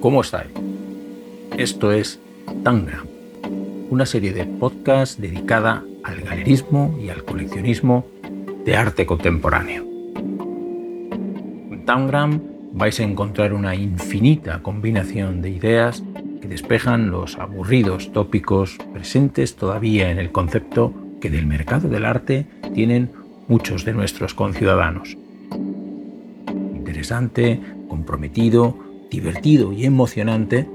¿Cómo estáis? Esto es Tangram, una serie de podcasts dedicada al galerismo y al coleccionismo de arte contemporáneo. En Tangram vais a encontrar una infinita combinación de ideas despejan los aburridos tópicos presentes todavía en el concepto que del mercado del arte tienen muchos de nuestros conciudadanos. Interesante, comprometido, divertido y emocionante,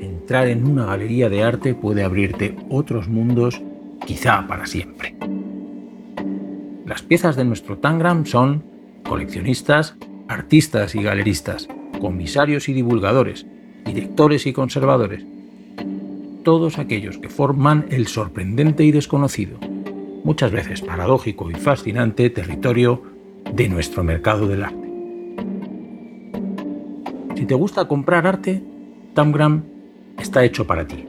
entrar en una galería de arte puede abrirte otros mundos quizá para siempre. Las piezas de nuestro Tangram son coleccionistas, artistas y galeristas, comisarios y divulgadores, directores y conservadores, todos aquellos que forman el sorprendente y desconocido, muchas veces paradójico y fascinante territorio de nuestro mercado del arte. Si te gusta comprar arte, Tamgram está hecho para ti.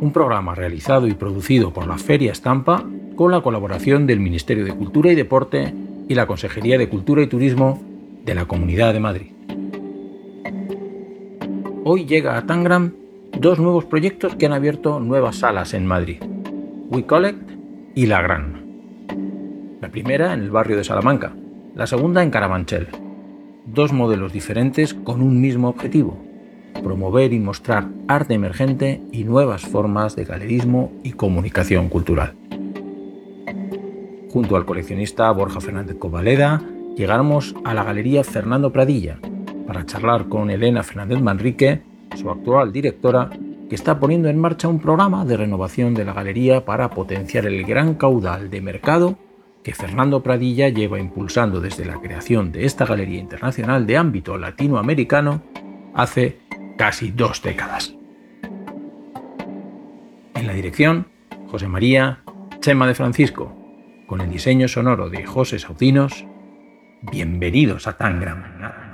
Un programa realizado y producido por la Feria Estampa con la colaboración del Ministerio de Cultura y Deporte y la Consejería de Cultura y Turismo de la Comunidad de Madrid hoy llega a Tangram dos nuevos proyectos que han abierto nuevas salas en Madrid, WeCollect y La Gran. La primera en el barrio de Salamanca, la segunda en Carabanchel. Dos modelos diferentes con un mismo objetivo, promover y mostrar arte emergente y nuevas formas de galerismo y comunicación cultural. Junto al coleccionista Borja Fernández Covaleda, llegamos a la Galería Fernando Pradilla, para charlar con Elena Fernández Manrique, su actual directora, que está poniendo en marcha un programa de renovación de la galería para potenciar el gran caudal de mercado que Fernando Pradilla lleva impulsando desde la creación de esta galería internacional de ámbito latinoamericano hace casi dos décadas. En la dirección, José María Chema de Francisco, con el diseño sonoro de José Saucinos, bienvenidos a Tangram.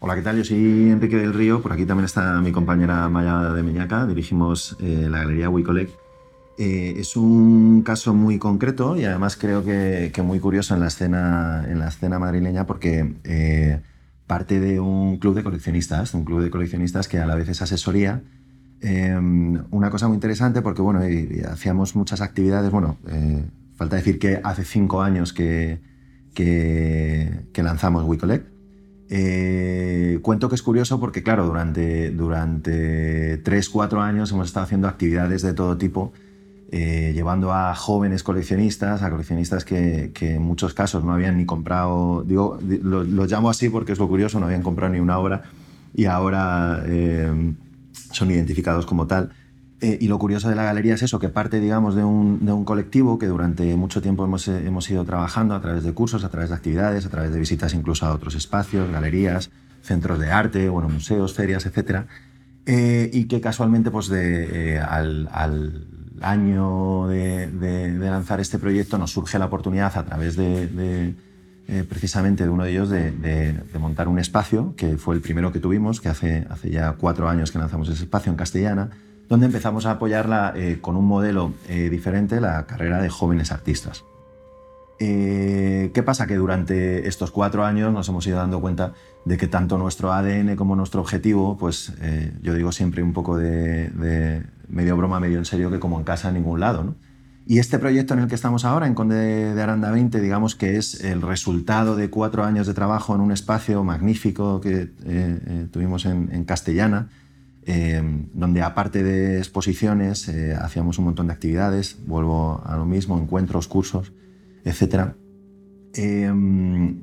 Hola, ¿qué tal? Yo soy Enrique del Río, por aquí también está mi compañera Maya de Meñaca, dirigimos eh, la galería WeCollect. Eh, es un caso muy concreto y además creo que, muy curioso en la escena, en la escena madrileña porque eh, parte de un club de coleccionistas, un club de coleccionistas que a la vez es asesoría. una cosa muy interesante porque bueno, hacíamos muchas actividades, bueno, falta decir que hace cinco años que, que, que lanzamos WeCollect eh, cuento que es curioso porque, claro, durante, durante 3-4 años hemos estado haciendo actividades de todo tipo, eh, llevando a jóvenes coleccionistas, a coleccionistas que, en muchos casos no habían ni comprado, digo, lo llamo así porque es lo curioso, no habían comprado ni una obra y ahora eh, son identificados como tal. Eh, y lo curioso de la galería es eso, que parte, digamos, de un, colectivo que durante mucho tiempo hemos, eh, hemos, ido trabajando a través de cursos, a través de actividades, a través de visitas incluso a otros espacios, galerías, centros de arte, bueno, museos, ferias, etc. Eh, y que casualmente, pues, de, al, año de, lanzar este proyecto nos surge la oportunidad a través de, precisamente de uno de ellos de, montar un espacio, que fue el primero que tuvimos, que hace, hace ya cuatro años que lanzamos ese espacio en castellana, donde empezamos a apoyarla eh, con un modelo eh, diferente, la carrera de jóvenes artistas. Eh, ¿Qué pasa? Que durante estos cuatro años nos hemos ido dando cuenta de que tanto nuestro ADN como nuestro objetivo, pues yo digo siempre un poco de, medio broma, medio en serio, que como en casa en ningún lado. Y este proyecto en el que estamos ahora, en Conde de Aranda 20, digamos que es el resultado de cuatro años de trabajo en un espacio magnífico que tuvimos en Castellana, Em, donde aparte de exposiciones eh, hacíamos un montón de actividades, vuelvo a lo mismo, encuentros, cursos, etc. Em,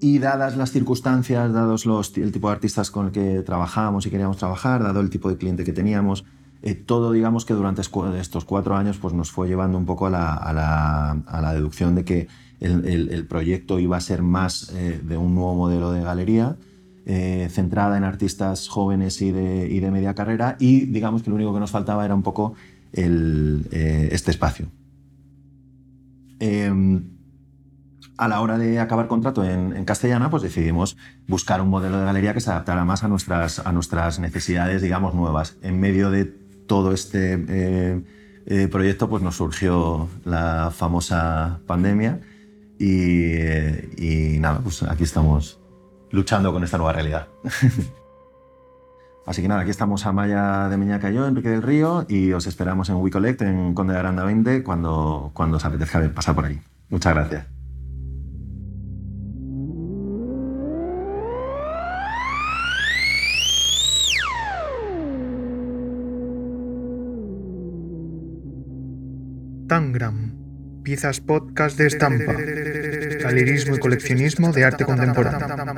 y dadas las circunstancias, dados los, el tipo de artistas con el que trabajábamos y queríamos trabajar, dado el tipo de cliente que teníamos, eh, todo, digamos que durante estos cuatro años pues, nos fue llevando un poco a la, deducción de que el, proyecto iba a ser más eh, de un nuevo modelo de galería, eh, centrada en artistas jóvenes y de, media carrera, y digamos que lo único que nos faltaba era un poco este espacio. Em, a la hora de acabar contrato en, castellana, pues decidimos buscar un modelo de galería que se adaptara más a nuestras, a nuestras necesidades, digamos, nuevas. En medio de todo este eh, eh, proyecto, pues nos surgió la famosa pandemia y, nada, pues aquí estamos luchando con esta nueva realidad. Así que nada, aquí estamos Amaya de Miñaca y yo, Enrique del Río, y os esperamos en WeCollect, en Conde de Aranda 20, cuando, cuando os apetezca pasar por ahí. Muchas gracias. Tangram, piezas podcast de estampa, galerismo y coleccionismo de arte contemporáneo.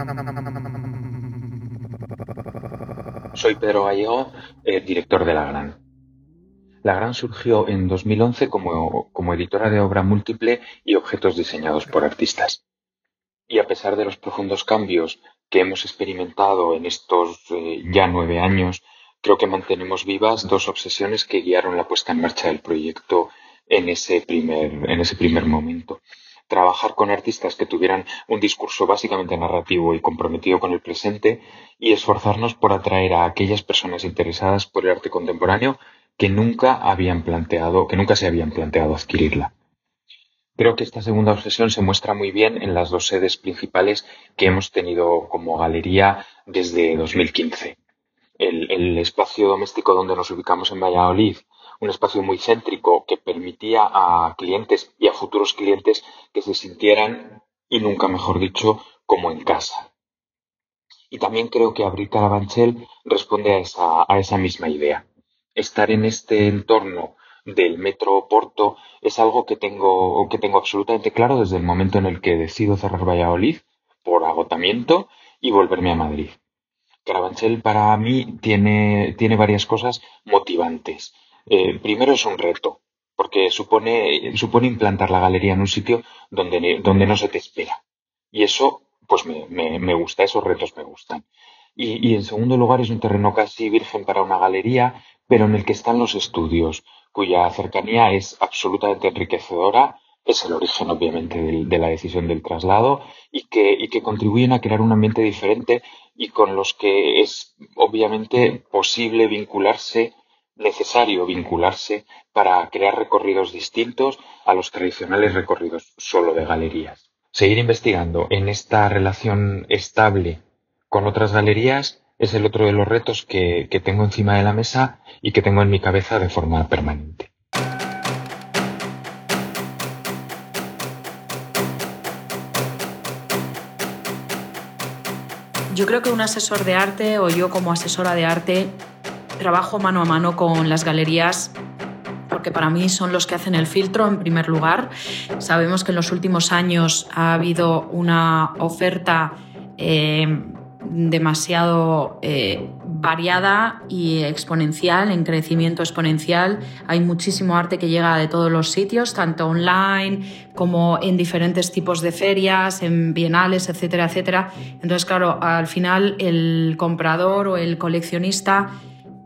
Soy Pedro Gallego, eh, director de La Gran. La Gran surgió en 2011 como, como editora de obra múltiple y objetos diseñados por artistas. Y a pesar de los profundos cambios que hemos experimentado en estos eh, ya nueve años, creo que mantenemos vivas dos obsesiones que guiaron la puesta en marcha del proyecto en ese primer, en ese primer momento. Trabajar con artistas que tuvieran un discurso básicamente narrativo y comprometido con el presente y esforzarnos por atraer a aquellas personas interesadas por el arte contemporáneo que nunca habían planteado, que nunca se habían planteado adquirirla. Creo que esta segunda obsesión se muestra muy bien en las dos sedes principales que hemos tenido como galería desde 2015. El, el espacio doméstico donde nos ubicamos en Valladolid un espacio muy céntrico que permitía a clientes y a futuros clientes que se sintieran, y nunca mejor dicho, como en casa. Y también creo que Abrir Carabanchel responde a esa, a esa misma idea. Estar en este entorno del metro Porto es algo que tengo, que tengo absolutamente claro desde el momento en el que decido cerrar Valladolid por agotamiento y volverme a Madrid. Carabanchel para mí tiene, tiene varias cosas motivantes. Eh, primero es un reto, porque supone, supone implantar la galería en un sitio donde, donde no se te espera. Y eso, pues me, me, gusta, esos retos me gustan. Y, y, en segundo lugar es un terreno casi virgen para una galería, pero en el que están los estudios, cuya cercanía es absolutamente enriquecedora, es el origen obviamente de la decisión del traslado y que, y que contribuyen a crear un ambiente diferente y con los que es obviamente posible vincularse necesario vincularse para crear recorridos distintos a los tradicionales recorridos solo de galerías. Seguir investigando en esta relación estable con otras galerías es el otro de los retos que, tengo encima de la mesa y que tengo en mi cabeza de forma permanente. Yo creo que un asesor de arte o yo como asesora de arte trabajo mano a mano con las galerías porque para mí son los que hacen el filtro en primer lugar. Sabemos que en los últimos años ha habido una oferta eh, demasiado eh, variada y exponencial, en crecimiento exponencial. Hay muchísimo arte que llega de todos los sitios, tanto online como en diferentes tipos de ferias, en bienales, etcétera, etcétera. Entonces, claro, al final el comprador o el coleccionista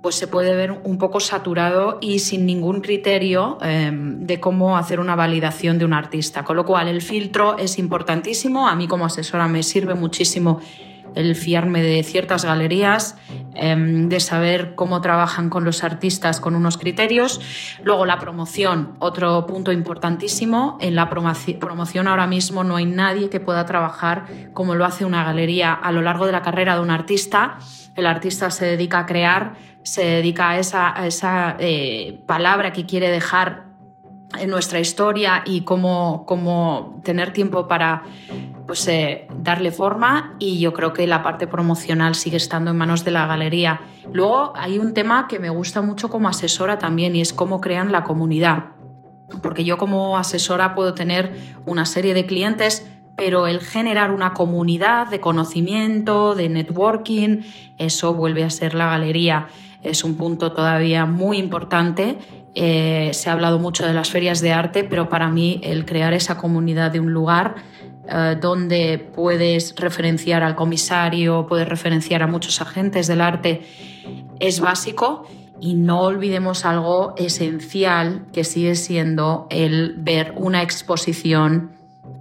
pues se puede ver un poco saturado y sin ningún criterio em, de cómo hacer una validación de un artista. Con lo cual el filtro es importantísimo. A mí como asesora me sirve muchísimo el fiarme de ciertas galerías, em, de saber cómo trabajan con los artistas con unos criterios. Luego la promoción, otro punto importantísimo. En la promoción ahora mismo no hay nadie que pueda trabajar como lo hace una galería a lo largo de la carrera de un artista. El artista se dedica a crear se dedica a esa, eh, palabra que quiere dejar en nuestra historia y cómo, cómo tener tiempo para pues, eh, darle forma y yo creo que la parte promocional sigue estando en manos de la galería. Luego hay un tema que me gusta mucho como asesora también y es cómo crean la comunidad. Porque yo como asesora puedo tener una serie de clientes pero el generar una comunidad de conocimiento, de networking, eso vuelve a ser la galería. Es un punto todavía muy importante. Eh, se ha hablado mucho de las ferias de arte, pero para mí el crear esa comunidad de un lugar eh, donde puedes referenciar al comisario, puedes referenciar a muchos agentes del arte, es básico. Y no olvidemos algo esencial que sigue siendo el ver una exposición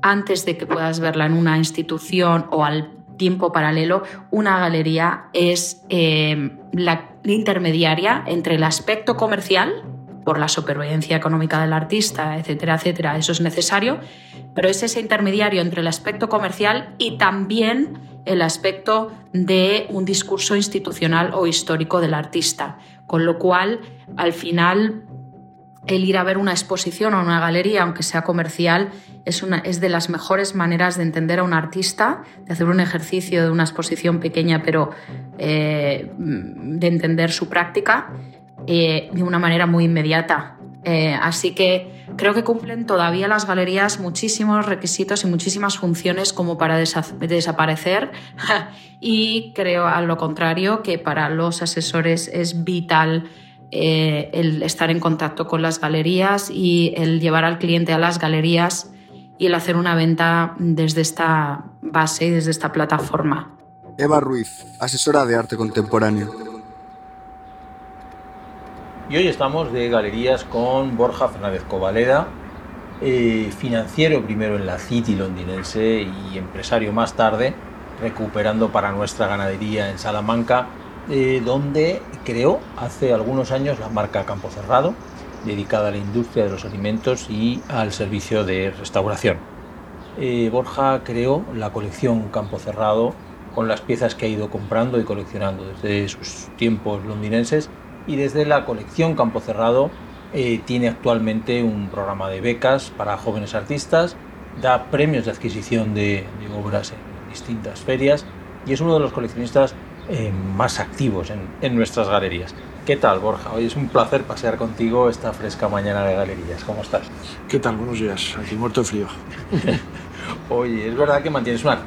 antes de que puedas verla en una institución o al tiempo paralelo, una galería es eh, la intermediaria entre el aspecto comercial, por la supervivencia económica del artista, etcétera, etcétera, eso es necesario, pero es ese intermediario entre el aspecto comercial y también el aspecto de un discurso institucional o histórico del artista. Con lo cual, al final, el ir a ver una exposición o una galería, aunque sea comercial, es, de las mejores maneras de entender a un artista, de hacer un ejercicio de una exposición pequeña, pero eh, de entender su práctica eh, de una manera muy inmediata. Eh, así que creo que cumplen todavía las galerías muchísimos requisitos y muchísimas funciones como para desaparecer y creo a lo contrario que para los asesores es vital eh, el estar en contacto con las galerías y el llevar al cliente a las galerías y el hacer una venta desde esta base y desde esta plataforma. Eva Ruiz, asesora de arte contemporáneo. Y hoy estamos de galerías con Borja Fernández Covaleda, eh, financiero primero en la City londinense y empresario más tarde, recuperando para nuestra ganadería en Salamanca eh, donde creó hace algunos años la marca Campo Cerrado, dedicada a la industria de los alimentos y al servicio de restauración. Eh, Borja creó la colección Campo Cerrado con las piezas que ha ido comprando y coleccionando desde sus tiempos londinenses y desde la colección Campo Cerrado eh, tiene actualmente un programa de becas para jóvenes artistas, da premios de adquisición de obras en distintas ferias y es uno de los coleccionistas eh, más activos en, nuestras galerías. ¿Qué tal, Borja? Hoy es un placer pasear contigo esta fresca mañana de galerías. ¿Cómo estás? ¿Qué tal? Buenos días. Aquí muerto de frío. Oye, es verdad que mantienes una,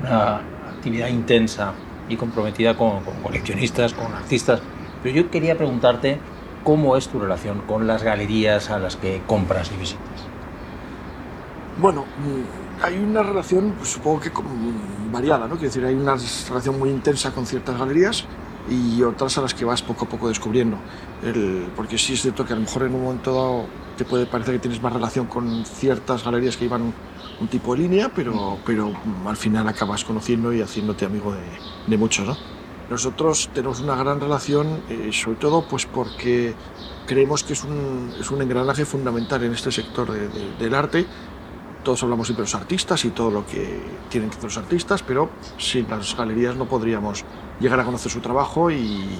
una, actividad intensa y comprometida con, con, coleccionistas, con artistas, pero yo quería preguntarte cómo es tu relación con las galerías a las que compras y visitas. Bueno, hay una relación, pues, supongo que variada, ¿no? Quiero decir, hay una relación muy intensa con ciertas galerías y otras a las que vas poco a poco descubriendo. El, porque sí es cierto que a lo mejor en un momento dado te puede parecer que tienes más relación con ciertas galerías que llevan un, tipo de línea, pero, pero al final acabas conociendo y haciéndote amigo de, de muchos, ¿no? Nosotros tenemos una gran relación, eh, sobre todo pues porque creemos que es un, es un engranaje fundamental en este sector del arte todos hablamos siempre de los artistas y todo lo que tienen que hacer los artistas, pero sin las galerías no podríamos llegar a conocer su trabajo y,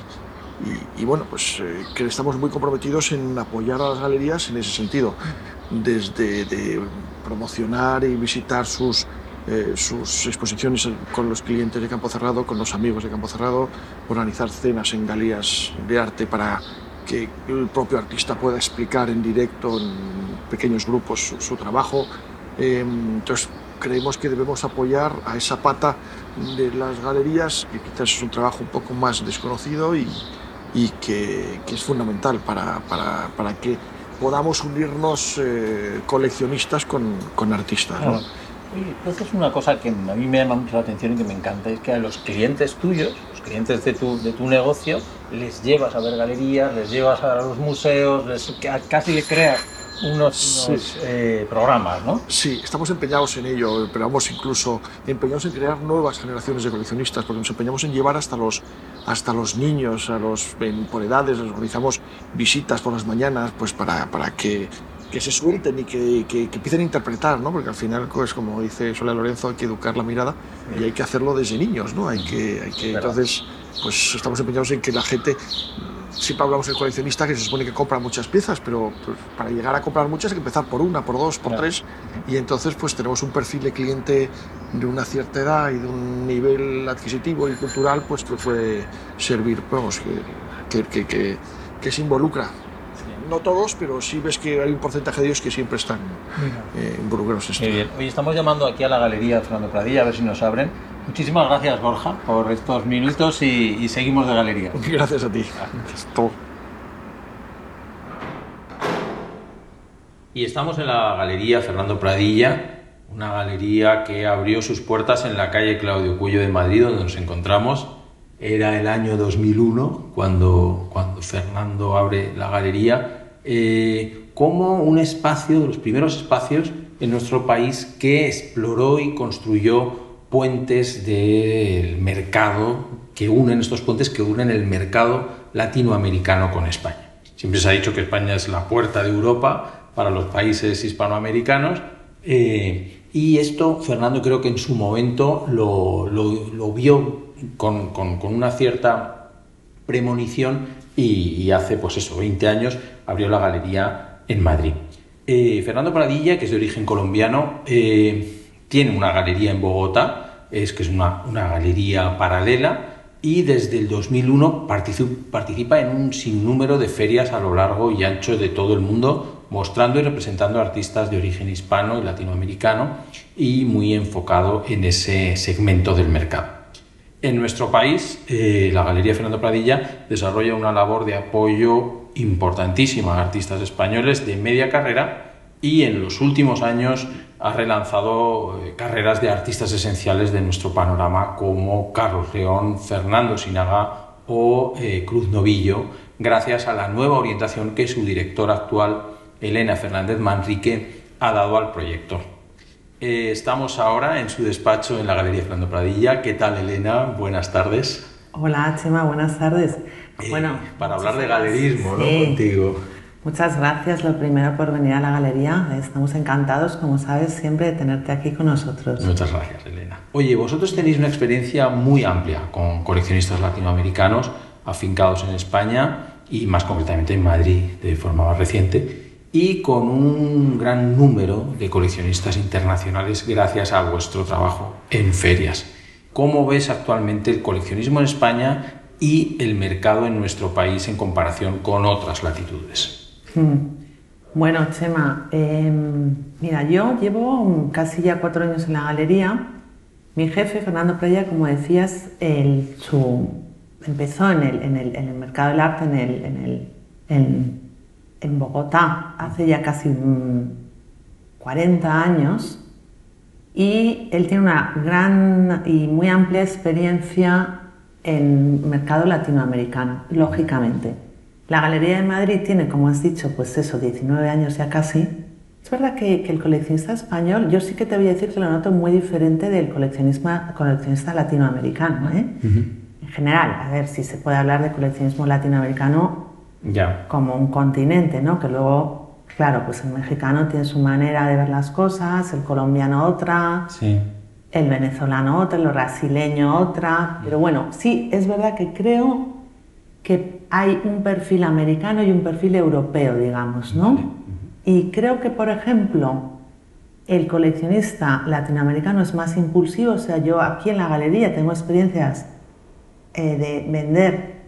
bueno, pues eh, que estamos muy comprometidos en apoyar a las galerías en ese sentido, desde de promocionar y visitar sus, eh, sus exposiciones con los clientes de Campo Cerrado, con los amigos de Campo Cerrado, organizar cenas en galerías de arte para que el propio artista pueda explicar en directo en pequeños grupos su trabajo, entonces creemos que debemos apoyar a esa pata de las galerías, que quizás es un trabajo un poco más desconocido y, y que, que, es fundamental para, para, para que podamos unirnos eh, coleccionistas con, con artistas. ¿no? Oye, es una cosa que a mí me llama mucho la atención y que me encanta, es que a los clientes tuyos, los clientes de tu, de tu negocio, les llevas a ver galerías, les llevas a los museos, les, casi le creas unos, eh, programas, ¿no? Sí, estamos empeñados en ello, pero vamos incluso empeñados en crear nuevas generaciones de coleccionistas, porque nos empeñamos en llevar hasta los, hasta los niños, a los, por edades, les organizamos visitas por las mañanas, pues para, para que que se suelten y que, que, empiecen a interpretar, ¿no? Porque al final, pues como dice Soledad Lorenzo, hay que educar la mirada y hay que hacerlo desde niños, ¿no? Hay que, hay que entonces, pues estamos empeñados en que la gente siempre hablamos del coleccionista que se supone que compra muchas piezas, pero pues, para llegar a comprar muchas hay que empezar por una, por dos, por tres. Y entonces pues tenemos un perfil de cliente de una cierta edad y de un nivel adquisitivo y cultural pues que puede servir, vamos, que, que, que, que se involucra. No todos, pero sí ves que hay un porcentaje de ellos que siempre están eh, involucrados. Muy bien. Hoy estamos llamando aquí a la galería Fernando Pradilla a ver si nos abren Muchísimas gracias, Borja, por estos minutos y, y seguimos de galería. Gracias a ti. Esto- Y estamos en la Galería Fernando Pradilla, una galería que abrió sus puertas en la calle Claudio Cuello de Madrid, donde nos encontramos. Era el año 2001 cuando, cuando Fernando abre la galería, eh, como un espacio, de los primeros espacios en nuestro país que exploró y construyó puentes del mercado, que unen estos puentes que unen el mercado latinoamericano con España. Siempre se ha dicho que España es la puerta de Europa para los países hispanoamericanos. eh, y esto Fernando creo que en su momento lo, lo- vio con, con- con una cierta premonición y, y hace pues eso, 20 años abrió la galería en Madrid. Eh, Fernando Pradilla, que es de origen colombiano, eh, tiene una galería en Bogotá, es que es una, una galería paralela y desde el 2001 partici- participa en un sinnúmero de ferias a lo largo y ancho de todo el mundo, mostrando y representando artistas de origen hispano y latinoamericano y muy enfocado en ese segmento del mercado. En nuestro país, eh, la Galería Fernando Pradilla desarrolla una labor de apoyo importantísima a artistas españoles de media carrera y en los últimos años ha relanzado eh, carreras de artistas esenciales de nuestro panorama como Carlos León, Fernando Sinaga o eh, Cruz Novillo, gracias a la nueva orientación que su directora actual, Elena Fernández Manrique, ha dado al proyecto. Eh, estamos ahora en su despacho en la Galería Fernando Pradilla. ¿Qué tal, Elena? Buenas tardes. Hola, Chema, buenas tardes. Eh, bueno, para hablar de galerismo, ¿no? Contigo. Muchas gracias, lo primero, por venir a la galería. Estamos encantados, como sabes, siempre de tenerte aquí con nosotros. Muchas gracias, Elena. Oye, vosotros tenéis una experiencia muy amplia con coleccionistas latinoamericanos afincados en España y más concretamente en Madrid de forma más reciente y con un gran número de coleccionistas internacionales gracias a vuestro trabajo en ferias. ¿Cómo ves actualmente el coleccionismo en España y el mercado en nuestro país en comparación con otras latitudes? Hmm. Bueno, Chema, eh, mira, yo llevo casi ya cuatro años en la galería. Mi jefe, Fernando Playa, como decías, él, empezó en el, mercado del arte en, en, Bogotá hace ya casi mm, 40 años y él tiene una gran y muy amplia experiencia en mercado latinoamericano, lógicamente. La Galería de Madrid tiene, como has dicho, pues eso, 19 años ya casi. Es verdad que, que el coleccionista español, yo sí que te voy a decir que lo noto muy diferente del coleccionismo, coleccionista latinoamericano. ¿eh? En general, a ver si se puede hablar de coleccionismo latinoamericano Ya. como un continente, ¿no? Que luego, claro, pues el mexicano tiene su manera de ver las cosas, el colombiano otra, Sí. el venezolano otra, el brasileño otra. Pero bueno, sí, es verdad que creo que hay un perfil americano y un perfil europeo, digamos, ¿no? Y creo que, por ejemplo, el coleccionista latinoamericano es más impulsivo, o sea, yo aquí en la galería tengo experiencias eh, de vender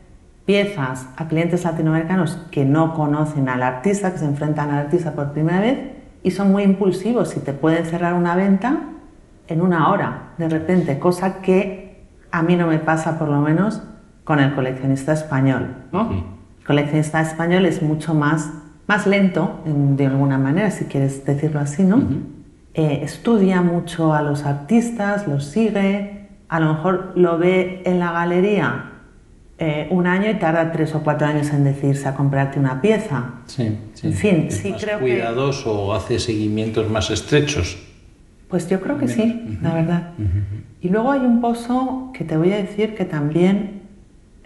piezas a clientes latinoamericanos que no conocen al artista, que se enfrentan al artista por primera vez y son muy impulsivos y te pueden cerrar una venta en una hora, de repente, cosa que a mí no me pasa por lo menos con el coleccionista español. ¿no? El coleccionista español es mucho más, más lento, en- de alguna manera, si quieres decirlo así, ¿no? Eh, estudia mucho a los artistas, los sigue, a lo mejor lo ve en la galería eh, un año y tarda tres o cuatro años en decidirse a comprarte una pieza. Sí, sí. En fin, ¿Es sí más creo que- cuidadoso o hace seguimientos más estrechos? Pues yo creo que sí, la verdad. Y luego hay un pozo que te voy a decir que también,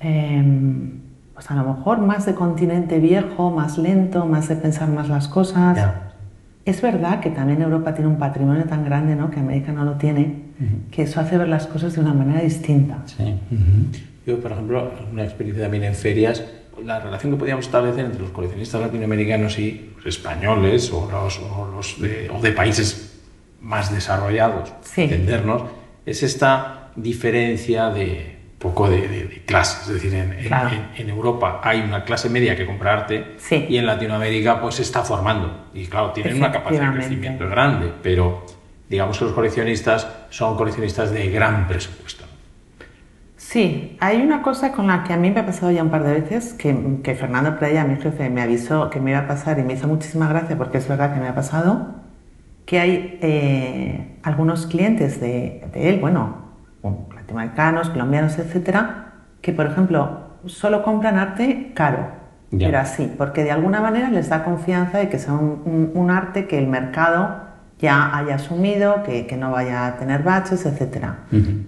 em, pues a lo mejor más de continente viejo, más lento, más de pensar más las cosas. Ya. Es verdad que también Europa tiene un patrimonio tan grande, ¿no? Que América no lo tiene, que eso hace ver las cosas de una manera distinta. Sí. Yo, por ejemplo, una experiencia también en ferias, la relación que podíamos establecer entre los coleccionistas latinoamericanos y los españoles o los, o los de, o de países más desarrollados, Sí. entendernos, es esta diferencia de poco de, de- de clases. Es decir, en, en- Claro. en- en Europa hay una clase media que compra arte Sí. y en Latinoamérica pues se está formando. Y claro, tienen una capacidad de crecimiento grande, pero digamos que los coleccionistas son coleccionistas de gran presupuesto. Sí, hay una cosa con la que a mí me ha pasado ya un par de veces, que, que Fernando Playa, mi jefe, me avisó que me iba a pasar y me hizo muchísima gracia porque es verdad que me ha pasado, que hay eh, algunos clientes de, de, él, bueno, latinoamericanos, colombianos, etcétera, que por ejemplo solo compran arte caro, ya. pero así, porque de alguna manera les da confianza de que sea un, un, un arte que el mercado ya haya asumido, que, que no vaya a tener baches, etcétera. Uh -huh.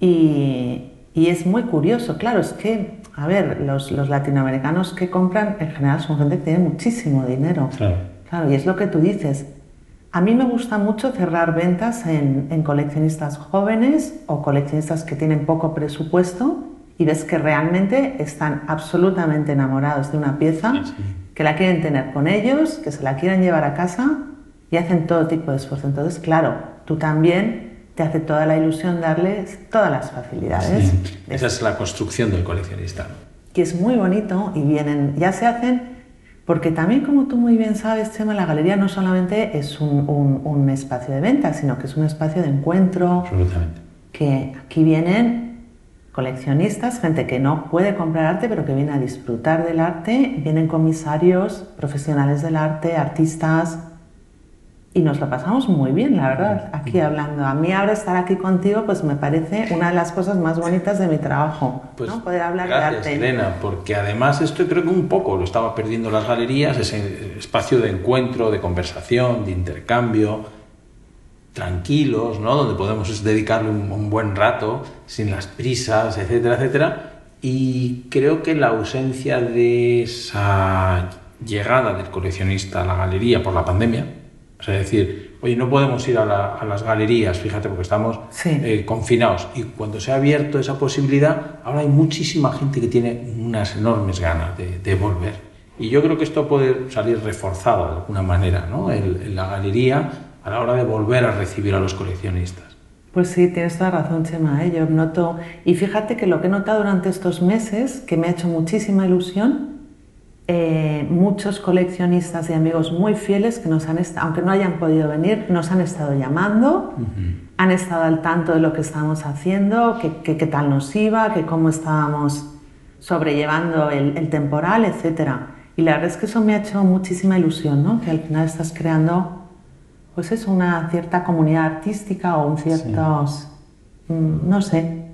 y, y es muy curioso, claro, es que, a ver, los, los, latinoamericanos que compran en general son gente que tiene muchísimo dinero. Claro. Claro, y es lo que tú dices. A mí me gusta mucho cerrar ventas en, en coleccionistas jóvenes o coleccionistas que tienen poco presupuesto y ves que realmente están absolutamente enamorados de una pieza, sí, sí. que la quieren tener con ellos, que se la quieren llevar a casa y hacen todo tipo de esfuerzo. Entonces, claro, tú también te hace toda la ilusión darles todas las facilidades. Sí, esa es la construcción del coleccionista. Que es muy bonito y vienen, ya se hacen, porque también como tú muy bien sabes, Chema, la galería no solamente es un, un, un espacio de venta, sino que es un espacio de encuentro. Absolutamente. Que aquí vienen coleccionistas, gente que no puede comprar arte, pero que viene a disfrutar del arte, vienen comisarios, profesionales del arte, artistas, y nos lo pasamos muy bien, la verdad, aquí hablando. A mí ahora estar aquí contigo, pues me parece una de las cosas más bonitas de mi trabajo, pues ¿no? Poder hablar gracias, de arte. Elena, porque además esto creo que un poco lo estaba perdiendo las galerías, ese espacio de encuentro, de conversación, de intercambio, tranquilos, ¿no? Donde podemos dedicarle un, un buen rato, sin las prisas, etcétera, etcétera. Y creo que la ausencia de esa llegada del coleccionista a la galería por la pandemia, o sea, decir, oye, no podemos ir a, la, a las galerías, fíjate, porque estamos sí. eh, confinados. Y cuando se ha abierto esa posibilidad, ahora hay muchísima gente que tiene unas enormes ganas de, de volver. Y yo creo que esto puede salir reforzado de alguna manera, ¿no? En, en la galería a la hora de volver a recibir a los coleccionistas. Pues sí, tienes toda razón, Chema. ¿eh? Yo noto, y fíjate que lo que he notado durante estos meses, que me ha hecho muchísima ilusión, eh, muchos coleccionistas y amigos muy fieles que nos han aunque no hayan podido venir, nos han estado llamando, uh -huh. han estado al tanto de lo que estábamos haciendo, qué tal nos iba, que cómo estábamos sobrellevando el, el, temporal, etc. Y la verdad es que eso me ha hecho muchísima ilusión, ¿no? que al final estás creando, pues eso, una cierta comunidad artística o un ciertos, sí. mmm, no sé,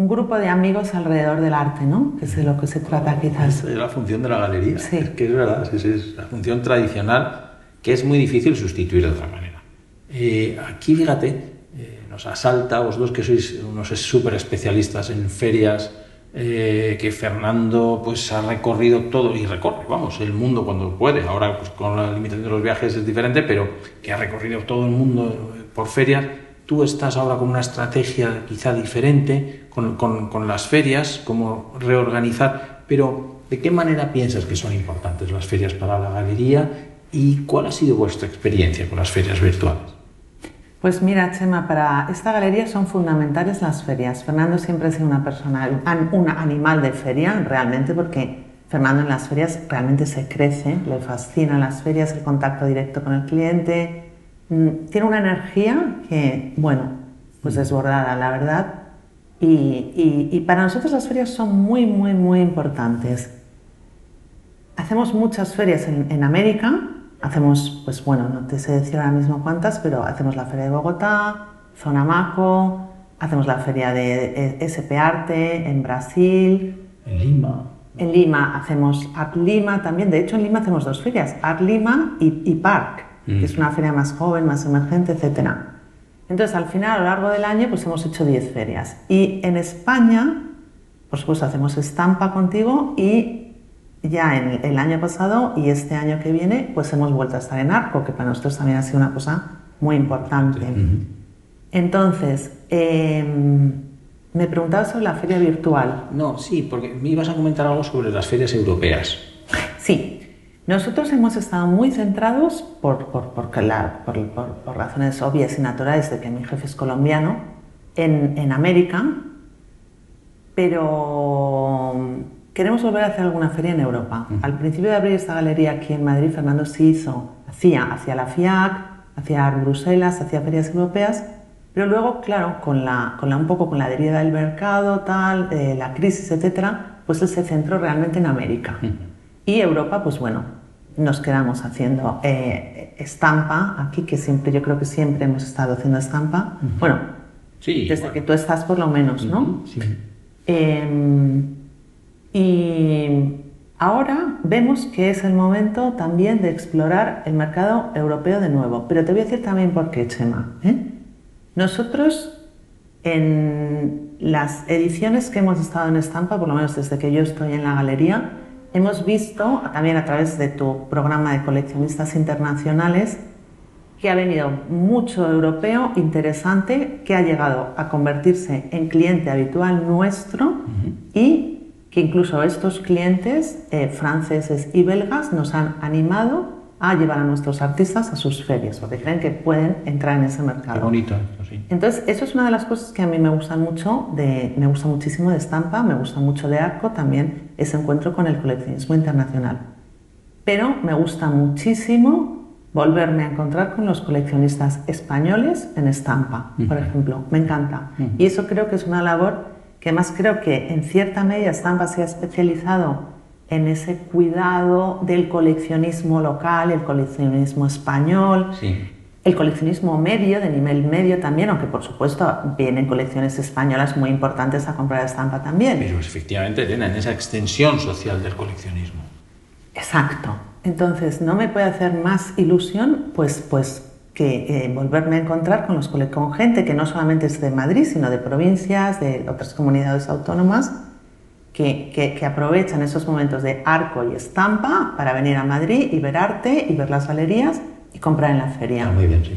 un grupo de amigos alrededor del arte, ¿no? Que es de lo que se trata quizás. Es la función de la galería. Sí. Es que es verdad, es, es la función tradicional que es muy difícil sustituir de otra manera. Eh, aquí, fíjate, eh, nos asalta, vosotros que sois unos súper especialistas en ferias, eh, que Fernando pues ha recorrido todo y recorre, vamos, el mundo cuando puede. Ahora pues, con la limitación de los viajes es diferente, pero que ha recorrido todo el mundo por ferias tú estás ahora con una estrategia quizá diferente, con, con, con, las ferias, cómo reorganizar, pero ¿de qué manera piensas que son importantes las ferias para la galería y cuál ha sido vuestra experiencia con las ferias virtuales? Pues mira, Chema, para esta galería son fundamentales las ferias. Fernando siempre ha sido una persona, un animal de feria, realmente, porque Fernando en las ferias realmente se crece, le fascinan las ferias, el contacto directo con el cliente, Mm, tiene una energía que, bueno, pues desbordada, la verdad. Y, y, y, para nosotros las ferias son muy, muy, muy importantes. Hacemos muchas ferias en, en, América. Hacemos, pues bueno, no te sé decir ahora mismo cuántas, pero hacemos la Feria de Bogotá, Zona Maco, hacemos la Feria de SP Arte en Brasil. En Lima. En Lima hacemos Art Lima también. De hecho, en Lima hacemos dos ferias, Art Lima y, y Park que es una feria más joven, más emergente, etc. Entonces, al final, a lo largo del año, pues hemos hecho 10 ferias. Y en España, por supuesto, hacemos estampa contigo y ya en el año pasado y este año que viene, pues hemos vuelto a estar en Arco, que para nosotros también ha sido una cosa muy importante. Entonces, eh, me preguntabas sobre la feria virtual. No, sí, porque me ibas a comentar algo sobre las ferias europeas. Sí, nosotros hemos estado muy centrados, por, por, por, la, por, por, razones obvias y naturales de que mi jefe es colombiano, en, en, América, pero queremos volver a hacer alguna feria en Europa. Uh -huh. Al principio de abrir esta galería aquí en Madrid, Fernando sí hizo, hacía, hacía la FIAC, hacía Art Bruselas, hacía ferias europeas, pero luego, claro, con la, con la, un poco con la deriva del mercado, tal, eh, la crisis, etcétera, pues él se centró realmente en América. Y Europa, pues bueno, nos quedamos haciendo eh, estampa aquí, que siempre, yo creo que siempre hemos estado haciendo estampa. Bueno, Sí, desde bueno. que tú estás por lo menos, ¿no? Sí. Eh, y ahora vemos que es el momento también de explorar el mercado europeo de nuevo. Pero te voy a decir también por qué, Chema. ¿eh? Nosotros, en las ediciones que hemos estado en Estampa, por lo menos desde que yo estoy en la galería, hemos visto, también a través de tu programa de coleccionistas internacionales, que ha venido mucho europeo interesante que ha llegado a convertirse en cliente habitual nuestro y que incluso estos clientes eh, franceses y belgas nos han animado a llevar a nuestros artistas a sus ferias porque creen que pueden entrar en ese Qué mercado. bonito esto, sí. Entonces, eso es una de las cosas que a mí me gustan mucho, de, me gusta muchísimo de Estampa, me gusta mucho de Arco, también ese encuentro con el coleccionismo internacional. Pero me gusta muchísimo volverme a encontrar con los coleccionistas españoles en Estampa, por ejemplo. Me encanta. Y eso creo que es una labor que además creo que en cierta medida Estampa se ha especializado en ese cuidado del coleccionismo local, el coleccionismo español, Sí. El coleccionismo medio, de nivel medio también, aunque por supuesto vienen colecciones españolas muy importantes a comprar estampa también. Pero efectivamente, Elena, en esa extensión social del coleccionismo. Exacto. Entonces, no me puede hacer más ilusión pues, pues que eh, volverme a encontrar con, los, con gente que no solamente es de Madrid, sino de provincias, de otras comunidades autónomas, que, que- que aprovechan esos momentos de arco y estampa para venir a Madrid y ver arte y ver las galerías y comprar en la feria. Ah, muy bien, sí.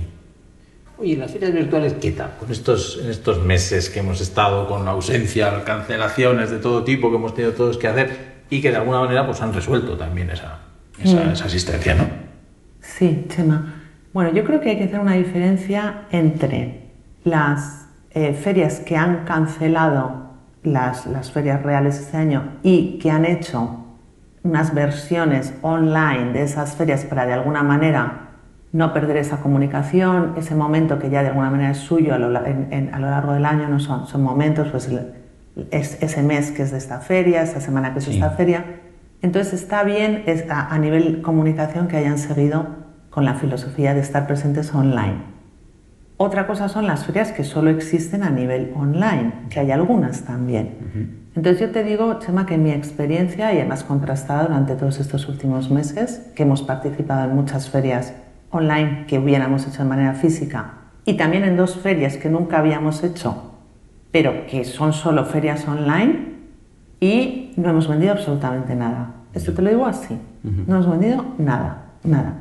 Oye, ¿y las ferias virtuales qué tal? Con estos, en estos meses que hemos estado con ausencia, cancelaciones de todo tipo que hemos tenido todos que hacer y que de alguna manera pues han resuelto también esa, esa, esa asistencia, ¿no? Sí, Chema. Bueno, yo creo que hay que hacer una diferencia entre las eh, ferias que han cancelado las, las ferias reales este año y que han hecho unas versiones online de esas ferias para de alguna manera no perder esa comunicación, ese momento que ya de alguna manera es suyo a lo, la- en- en- a lo largo del año, no son, son momentos, pues es, ese mes que es de esta feria, esta semana que es de Sí. esta feria. Entonces está bien es a, a nivel comunicación que hayan seguido con la filosofía de estar presentes online. Otra cosa son las ferias que solo existen a nivel online, que hay algunas también. Entonces yo te digo, Chema, que mi experiencia, y además contrastada durante todos estos últimos meses, que hemos participado en muchas ferias online que hubiéramos hecho de manera física, y también en dos ferias que nunca habíamos hecho, pero que son solo ferias online, y no hemos vendido absolutamente nada. Esto te lo digo así. No hemos vendido nada, nada.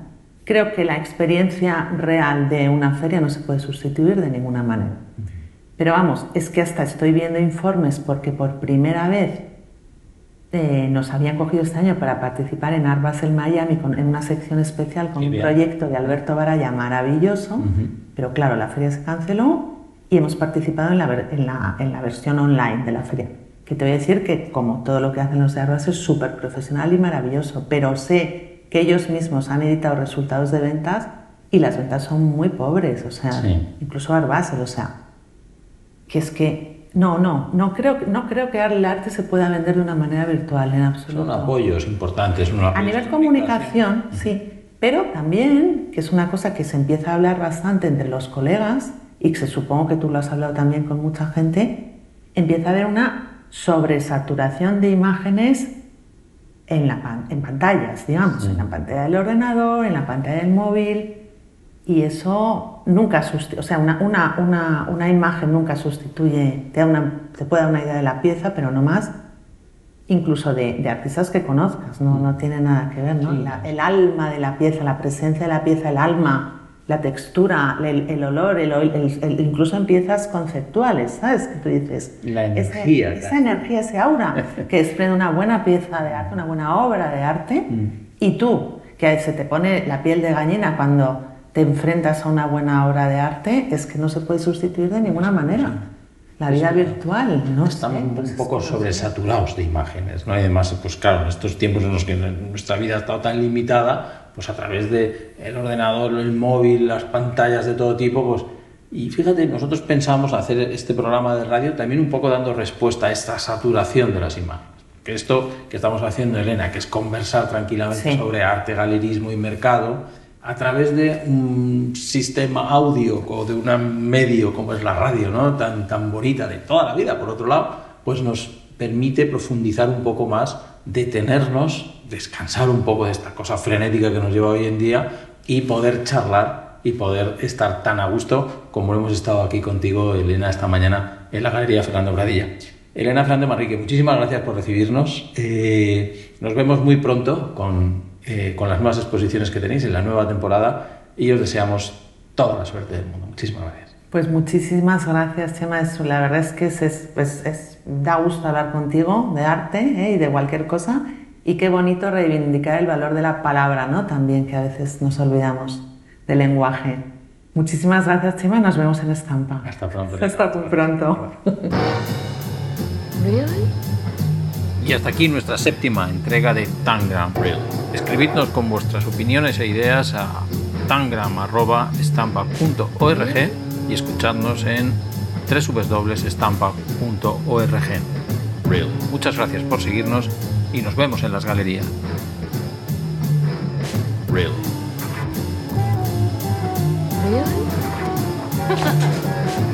Creo que la experiencia real de una feria no se puede sustituir de ninguna manera. Pero vamos, es que hasta estoy viendo informes porque por primera vez eh, nos habían cogido este año para participar en Art Basel Miami con- en una sección especial con un proyecto de Alberto Baraya maravilloso. Pero claro, la feria se canceló y hemos participado en la, en la- en la versión online de la feria. Que te voy a decir que, como todo lo que hacen los de Art Basel, es súper profesional y maravilloso. Pero sé que ellos mismos han editado resultados de ventas y las ventas son muy pobres. O sea, Sí. incluso Art Basel, o sea, que es que no, no, no creo, que- no creo que el arte se pueda vender de una manera virtual en absoluto. Son apoyos importantes. son A nivel comunicación, sí, pero también, que es una cosa que se empieza a hablar bastante entre los colegas y que se supongo que tú lo has hablado también con mucha gente, empieza a haber una sobresaturación de imágenes en, la pan- en pantallas, digamos, en la pantalla del ordenador, en la pantalla del móvil, y eso nunca sustituye, o sea, una, una, una, una imagen nunca sustituye, te, da una, te puede dar una idea de la pieza, pero no más, incluso de, de artistas que conozcas, no, no tiene nada que ver, ¿no? La- el alma de la pieza, la presencia de la pieza, el alma, la textura, el, el olor, el, el- incluso en piezas conceptuales, ¿sabes? Que tú dices, La ese- energía, esa claro. energía, ese aura que desprende una buena pieza de arte, una buena obra de arte, y tú, que se te pone la piel de gallina cuando te enfrentas a una buena obra de arte, es que no se puede sustituir de ninguna manera. La vida virtual, no Estamos sé, pues un poco sobresaturados de imágenes, ¿no? Y además, pues claro, en estos tiempos en los que nuestra vida ha estado tan limitada, pues a través del el ordenador, el móvil, las pantallas de todo tipo, pues y fíjate, nosotros pensamos hacer este programa de radio también un poco dando respuesta a esta saturación de las imágenes. Que esto que estamos haciendo, Elena, que es conversar tranquilamente sobre arte, galerismo y mercado, a través de un sistema audio o de un medio como es la radio, ¿no? tan, tan bonita de toda la vida, por otro lado, pues nos permite profundizar un poco más, detenernos, descansar un poco de esta cosa frenética que nos lleva hoy en día y poder charlar y poder estar tan a gusto como hemos estado aquí contigo, Elena, esta mañana en la Galería Fernando Bradilla. Elena Fernando Marrique, muchísimas gracias por recibirnos. Eh, nos vemos muy pronto con, eh, con las nuevas exposiciones que tenéis en la nueva temporada y os deseamos toda la suerte del mundo. Muchísimas gracias. Pues muchísimas gracias, Chema. La verdad es que es, pues, es, da gusto hablar contigo de arte ¿eh? y de cualquier cosa. Y qué bonito reivindicar el valor de la palabra, ¿no? También que a veces nos olvidamos de lenguaje. Muchísimas gracias, Chema, nos vemos en Estampa. Hasta pronto. Hasta muy pronto. Y hasta aquí nuestra séptima entrega de Tangram Real. Escribidnos con vuestras opiniones e ideas a tangram.estampa.org y escuchadnos en www.estampa.org. Real. Muchas gracias por seguirnos y nos vemos en las galerías. Real. Really?